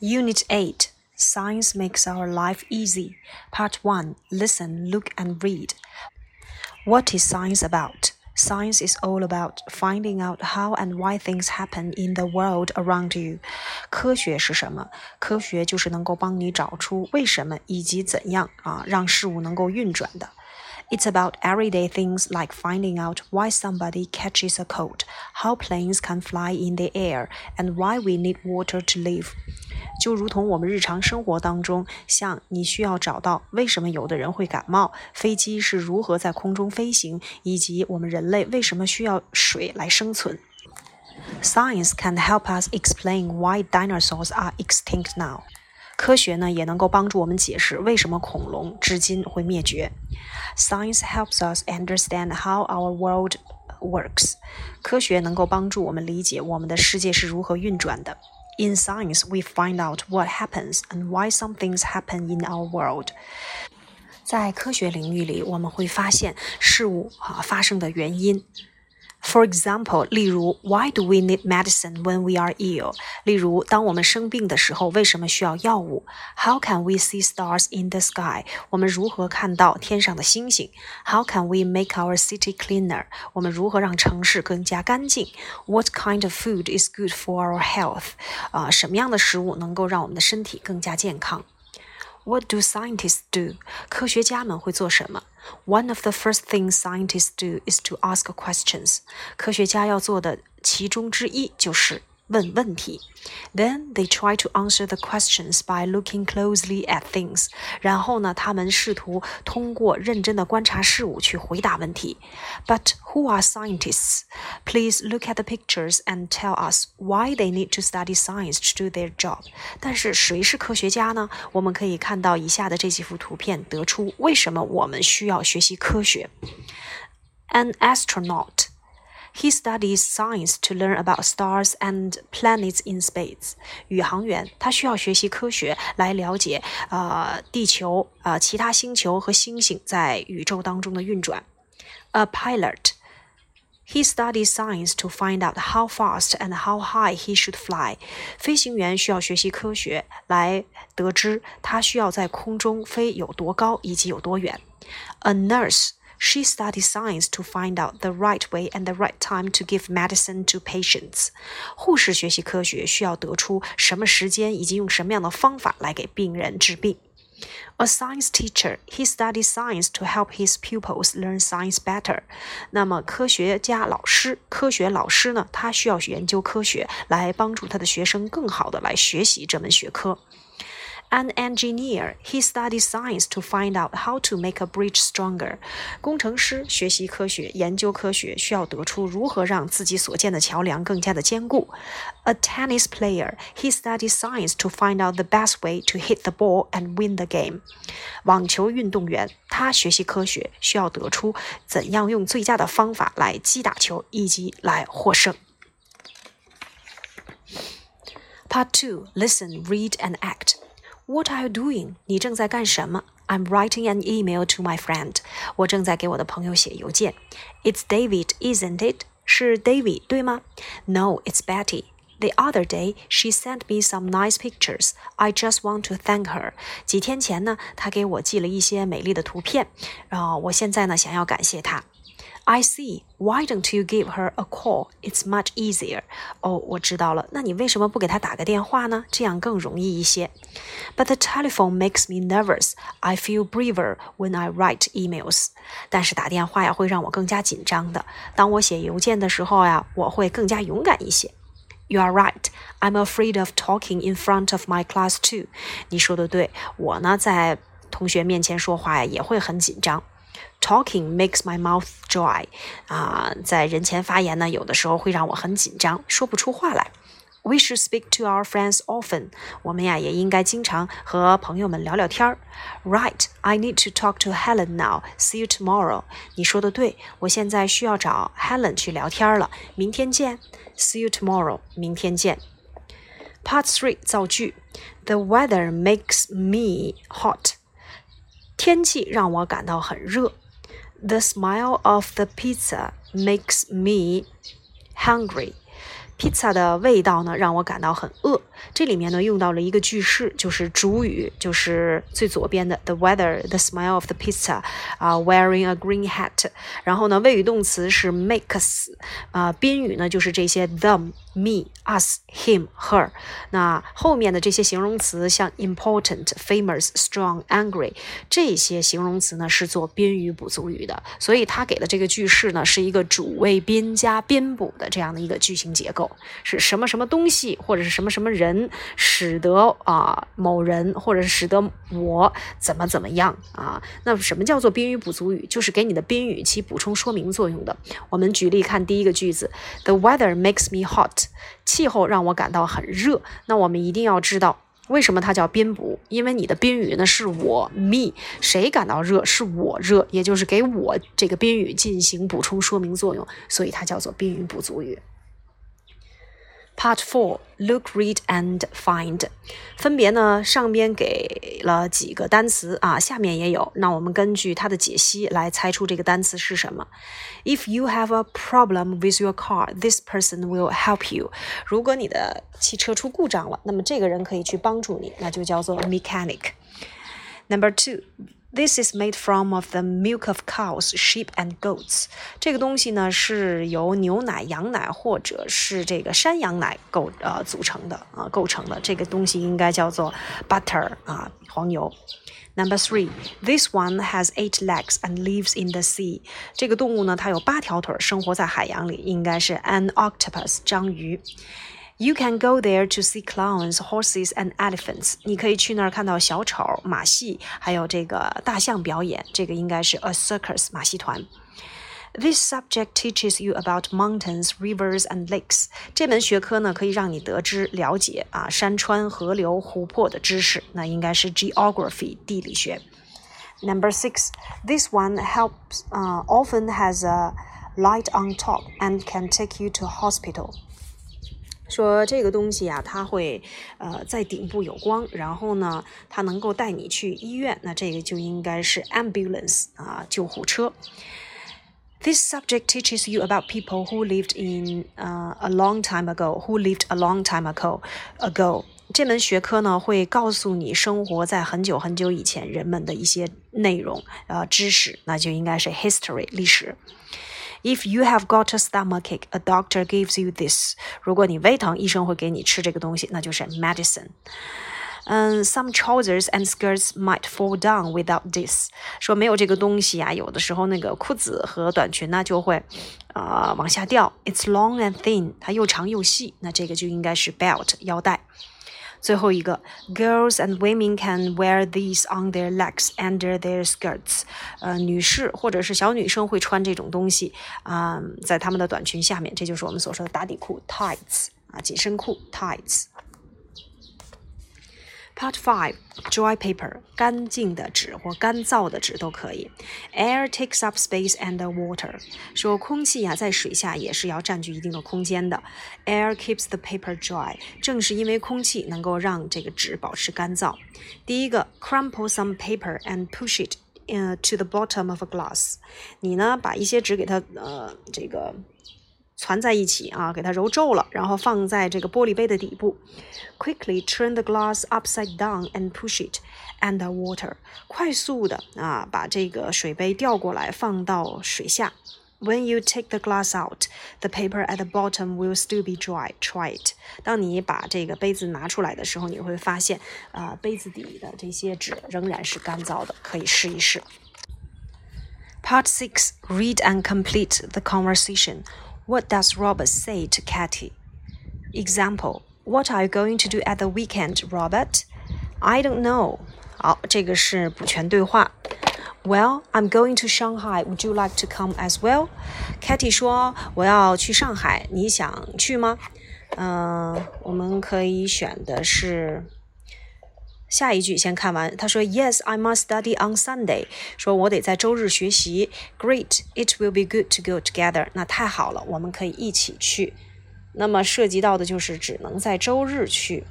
Unit 8 Science Makes Our Life Easy. Part 1 Listen, Look, and Read. What is science about? Science is all about finding out how and why things happen in the world around you. 科学是什么？科学就是能够帮你找出为什么以及怎样啊，让事物能够运转的。It's about everyday things like finding out why somebody catches a cold, how planes can fly in the air, and why we need water to live. 就如同我们日常生活当中，像你需要找到为什么有的人会感冒，飞机是如何在空中飞行，以及我们人类为什么需要水来生存。Science can help us explain why dinosaurs are extinct now. 科学呢也能够帮助我们解释为什么恐龙至今会灭绝。Science helps us understand how our world works。科学能够帮助我们理解我们的世界是如何运转的。In science, we find out what happens and why some things happen in our world。在科学领域里，我们会发现事物啊发生的原因。 For example，例如，Why do we need medicine when we are ill？例如，当我们生病的时候，为什么需要药物？How can we see stars in the sky？我们如何看到天上的星星？How can we make our city cleaner？我们如何让城市更加干净？What kind of food is good for our health？啊，什么样的食物能够让我们的身体更加健康 ？What do scientists do? 科学家们会做什么？One of the first things scientists do is to ask questions. 科学家要做的其中之一就是 问问题。Then they try to answer the questions by looking closely at things. 然后呢，他们试图通过认真的观察事物去回答问题。But who are scientists? Please look at the pictures and tell us why they need to study science to do their job. 但是谁是科学家呢？我们可以看到以下的这几幅图片，得出为什么我们需要学习科学。An astronaut. He studies science to learn about stars and planets in space. 宇航员他需要学习科学来了解呃地球呃其他星球和星星在宇宙当中的运转。A pilot. He studies science to find out how fast and how high he should fly. 飞行员需要学习科学来得知他需要在空中飞有多高以及有多远。A nurse. She studies science to find out the right way and the right time to give medicine to patients. 护士学习科学需要得出什么时间以及用什么样的方法来给病人治病。A science teacher, he studies science to help his pupils learn science better. 那么科学家老师，科学老师呢，他需要研究科学来帮助他的学生更好的来学习这门学科。 an engineer, he studies science to find out how to make a bridge stronger. 工程师学习科学，研究科学，需要得出如何让自己所建的桥梁更加的坚固。A tennis player, he studies science to find out the best way to hit the ball and win the game. 网球运动员，他学习科学，需要得出怎样用最佳的方法来击打球，以及来获胜。Part two: Listen, read, and act. What are you doing? 你正在干什么？I'm writing an email to my friend. 我正在给我的朋友写邮件。It's David, isn't it? 是 David 对吗？No, it's Betty. The other day, she sent me some nice pictures. I just want to thank her. 几天前呢，她给我寄了一些美丽的图片，然后我现在呢想要感谢她。I see. Why don't you give her a call? It's much easier. 哦，我知道了。那你为什么不给她打个电话呢？这样更容易一些。But the telephone makes me nervous. I feel braver when I write emails. 但是打电话呀会让我更加紧张的。当我写邮件的时候呀，我会更加勇敢一些。You are right. I'm afraid of talking in front of my class too. 你说的对，我呢在同学面前说话呀也会很紧张。 Talking makes my mouth dry，啊，在人前发言呢，有的时候会让我很紧张，说不出话来。We should speak to our friends often。我们呀也应该经常和朋友们聊聊天儿。Right, I need to talk to Helen now. See you tomorrow。你说的对，我现在需要找 Helen 去聊天了。明天见。See you tomorrow。明天见。Part three 造句。The weather makes me hot。天气让我感到很热。 The smell of the pizza makes me hungry. Pizza 的味道呢，让我感到很饿。 这里面呢用到了一个句式，就是主语，就是最左边的 the weather, the smile of the pizza, 啊、wearing a green hat。然后呢，谓语动词是 makes，啊、宾语呢就是这些 them。me, us, him, her。那后面的这些形容词，像 important, famous, strong, angry，这些形容词呢是做宾语补足语的。所以他给的这个句式呢是一个主谓宾加宾补的这样的一个句型结构，是什么什么东西或者是什么什么人人使得啊某人或者是使得我怎么怎么样啊？那什么叫做宾语补足语？就是给你的宾语起补充说明作用的。我们举例看第一个句子：The weather makes me hot。气候让我感到很热。那我们一定要知道，为什么它叫宾补？因为你的宾语呢是我 me，谁感到热是我热，也就是给我这个宾语进行补充说明作用，所以它叫做宾语补足语。Part four, look, read, and find，分别呢上边给了几个单词啊，下面也有。那我们根据它的解析来猜出这个单词是什么。If you have a problem with your car, this person will help you。如果你的汽车出故障了，那么这个人可以去帮助你，那就叫做 mechanic。Number two. This is made from of the milk of cows, sheep, and goats。这个东西呢是由牛奶、羊奶或者是这个山羊奶构呃组成的啊构成的。这个东西应该叫做 butter 啊黄油。Number three, this one has eight legs and lives in the sea。这个动物呢它有八条腿，生活在海洋里，应该是 an octopus 章鱼。 You can go there to see clowns, horses, and elephants。你可以去那儿看到小丑、马戏，还有这个大象表演。这个应该是 a circus 马戏团。This subject teaches you about mountains, rivers, and lakes。这门学科呢，可以让你得知、了解啊山川、河流、湖泊的知识。那应该是 geography 地理学。Number six, this one helps. Uh, often has a light on top and can take you to hospital. 说这个东西、啊，它会呃在顶部有光，然后呢，它能够带你去医院。那这个就应该是 ambulance 啊，救护车。This subject teaches you about people who lived in uh, a long time ago, who lived a long time ago ago. 这门学科呢，会告诉你生活在很久很久以前人们的一些内容，呃，知识，那就应该是 history 历史。If you have got a stomachache, a doctor gives you this. 如果你胃疼，医生会给你吃这个东西，那就是 medicine。嗯，some trousers and skirts might fall down without this。说没有这个东西啊，有的时候那个裤子和短裙呢就会啊、呃、往下掉。It's long and thin，它又长又细，那这个就应该是 belt 腰带。 最后一个，girls and women can wear these on their legs under their skirts。呃，女士或者是小女生会穿这种东西啊、嗯，在她们的短裙下面，这就是我们所说的打底裤 tights 啊，紧身裤 tights。 Part five, dry paper，干净的纸或干燥的纸都可以。Air takes up space and water，说空气呀、在水下也是要占据一定的空间的。Air keeps the paper dry，正是因为空气能够让这个纸保持干燥。第一个，crumple some paper and push it 呃 to the bottom of a glass，你呢把一些纸给它呃这个。攒在一起啊，给它揉皱了，然后放在这个玻璃杯的底部。Quickly turn the glass upside down and push it under water。快速的啊，把这个水杯调过来，放到水下。When you take the glass out, the paper at the bottom will still be dry. Try it. 当你把这个杯子拿出来的时候，你会发现，啊、呃，杯子底的这些纸仍然是干燥的，可以试一试。Part six: Read and complete the conversation. What does Robert say to Katy? Example: What are you going to do at the weekend, Robert? I don't know. 好，这个是补全对话。Well, I'm going to Shanghai. Would you like to come as well? Katy 说：“我要去上海，你想去吗？”嗯、呃，我们可以选的是 下一句先看完。他说：“Yes, I must study on Sunday。”说我得在周日学习。Great, it will be good to go together。那太好了，我们可以一起去。那么涉及到的就是只能在周日去。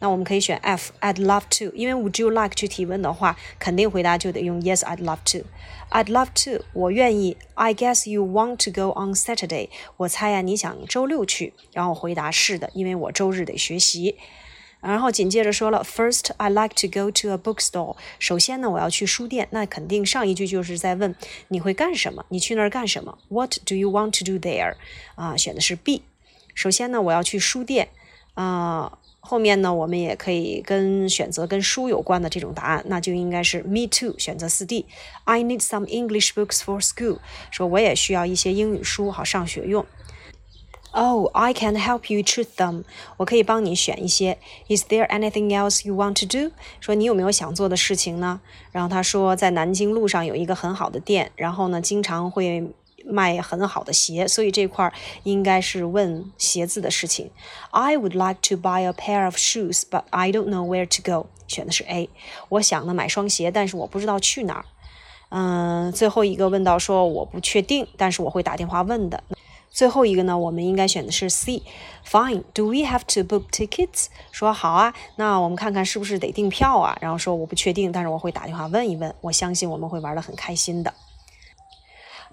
那我们可以选 F, I'd love to，因为 Would you like 去提问的话，肯定回答就得用 Yes, I'd love to。I'd love to，我愿意。I guess you want to go on Saturday，我猜呀、你想周六去。然后回答是的，因为我周日得学习。然后紧接着说了，First, I like to go to a bookstore。首先呢，我要去书店。那肯定上一句就是在问你会干什么？你去那儿干什么？What do you want to do there？啊，选的是 B。首先呢，我要去书店。啊，后面呢，我们也可以跟选择跟书有关的这种答案，那就应该是 Me too，选择四 D。I need some English books for school。说我也需要一些英语书，好上学用。Oh, I can help you choose them. 我可以帮你选一些。Is there anything else you want to do? 说你有没有想做的事情呢？然后他说，在南京路上有一个很好的店，然后呢，经常会卖很好的鞋，所以这块应该是问鞋子的事情。I would like to buy a pair of shoes, but I don't know where to go. 选的是 A。我想呢买双鞋，但是我不知道去哪儿。嗯，最后一个问到说我不确定，但是我会打电话问的。最后一个呢，我们应该选的是 C。Fine. Do we have to book tickets? 说好啊，那我们看看是不是得订票啊？然后说我不确定，但是我会打电话问一问。我相信我们会玩得很开心的。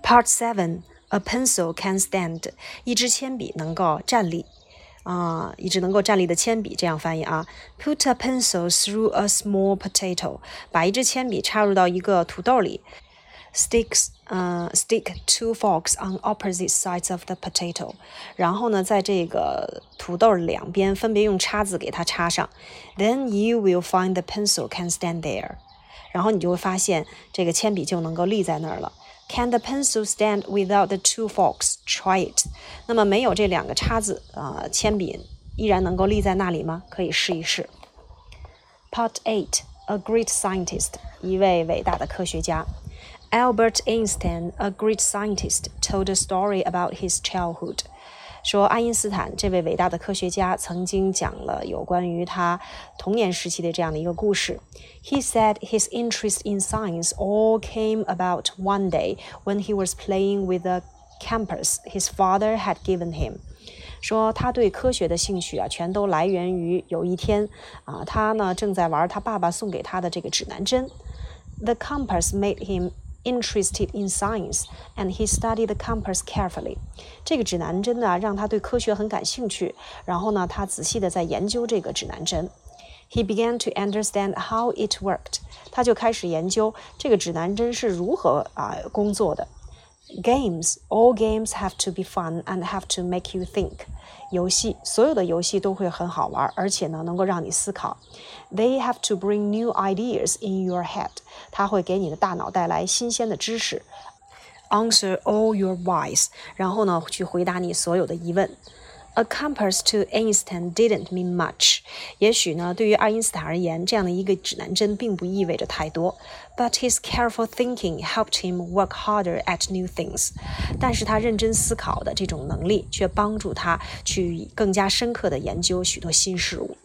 Part Seven. A pencil can stand. 一支铅笔能够站立。啊，一支能够站立的铅笔，这样翻译啊。Put a pencil through a small potato. 把一支铅笔插入到一个土豆里。Sticks，呃，stick two forks on opposite sides of the potato。然后呢，在这个土豆两边分别用叉子给它插上。Then you will find the pencil can stand there。然后你就会发现这个铅笔就能够立在那儿了。Can the pencil stand without the two forks? Try it。那么没有这两个叉子啊，铅笔依然能够立在那里吗？可以试一试。Part Eight: A great scientist，一位伟大的科学家。 Albert Einstein, a great scientist, told a story about his childhood. 说爱因斯坦这位伟大的科学家曾经讲了有关于他童年时期的这样的一个故事。He said his interest in science all came about one day when he was playing with a compass his father had given him. 说他对科学的兴趣啊，全都来源于有一天啊，他呢正在玩他爸爸送给他的这个指南针。The compass made him interested in science and he studied the compass carefully。这个指南针呢，让他对科学很感兴趣。然后呢，他仔细的在研究这个指南针。He began to understand how it worked。他就开始研究这个指南针是如何啊工作的。Games, all games have to be fun and have to make you think. 游戏，所有的游戏都会很好玩，而且呢，能够让你思考。They have to bring new ideas in your head. 它会给你的大脑带来新鲜的知识。Answer all your whys. 然后呢，去回答你所有的疑问。 A compass to Einstein didn't mean much。也许呢，对于爱因斯坦而言，这样的一个指南针并不意味着太多。But his careful thinking helped him work harder at new things。但是他认真思考的这种能力，却帮助他去更加深刻的研究许多新事物。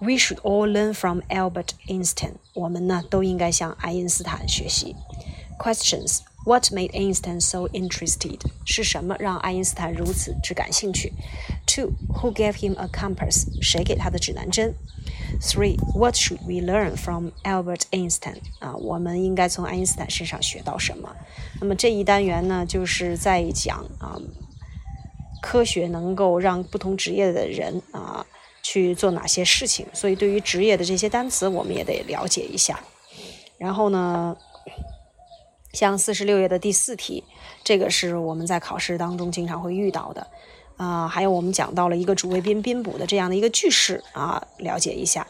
We should all learn from Albert Einstein。我们呢，都应该向爱因斯坦学习。Questions. What made Einstein so interested？是什么让爱因斯坦如此之感兴趣？Two. Who gave him a compass？谁给他的指南针？Three. What should we learn from Albert Einstein？啊，我们应该从爱因斯坦身上学到什么？那么这一单元呢，就是在讲啊，科学能够让不同职业的人啊去做哪些事情。所以对于职业的这些单词，我们也得了解一下。然后呢？像四十六页的第四题，这个是我们在考试当中经常会遇到的，啊，还有我们讲到了一个主谓宾宾补的这样的一个句式啊，了解一下。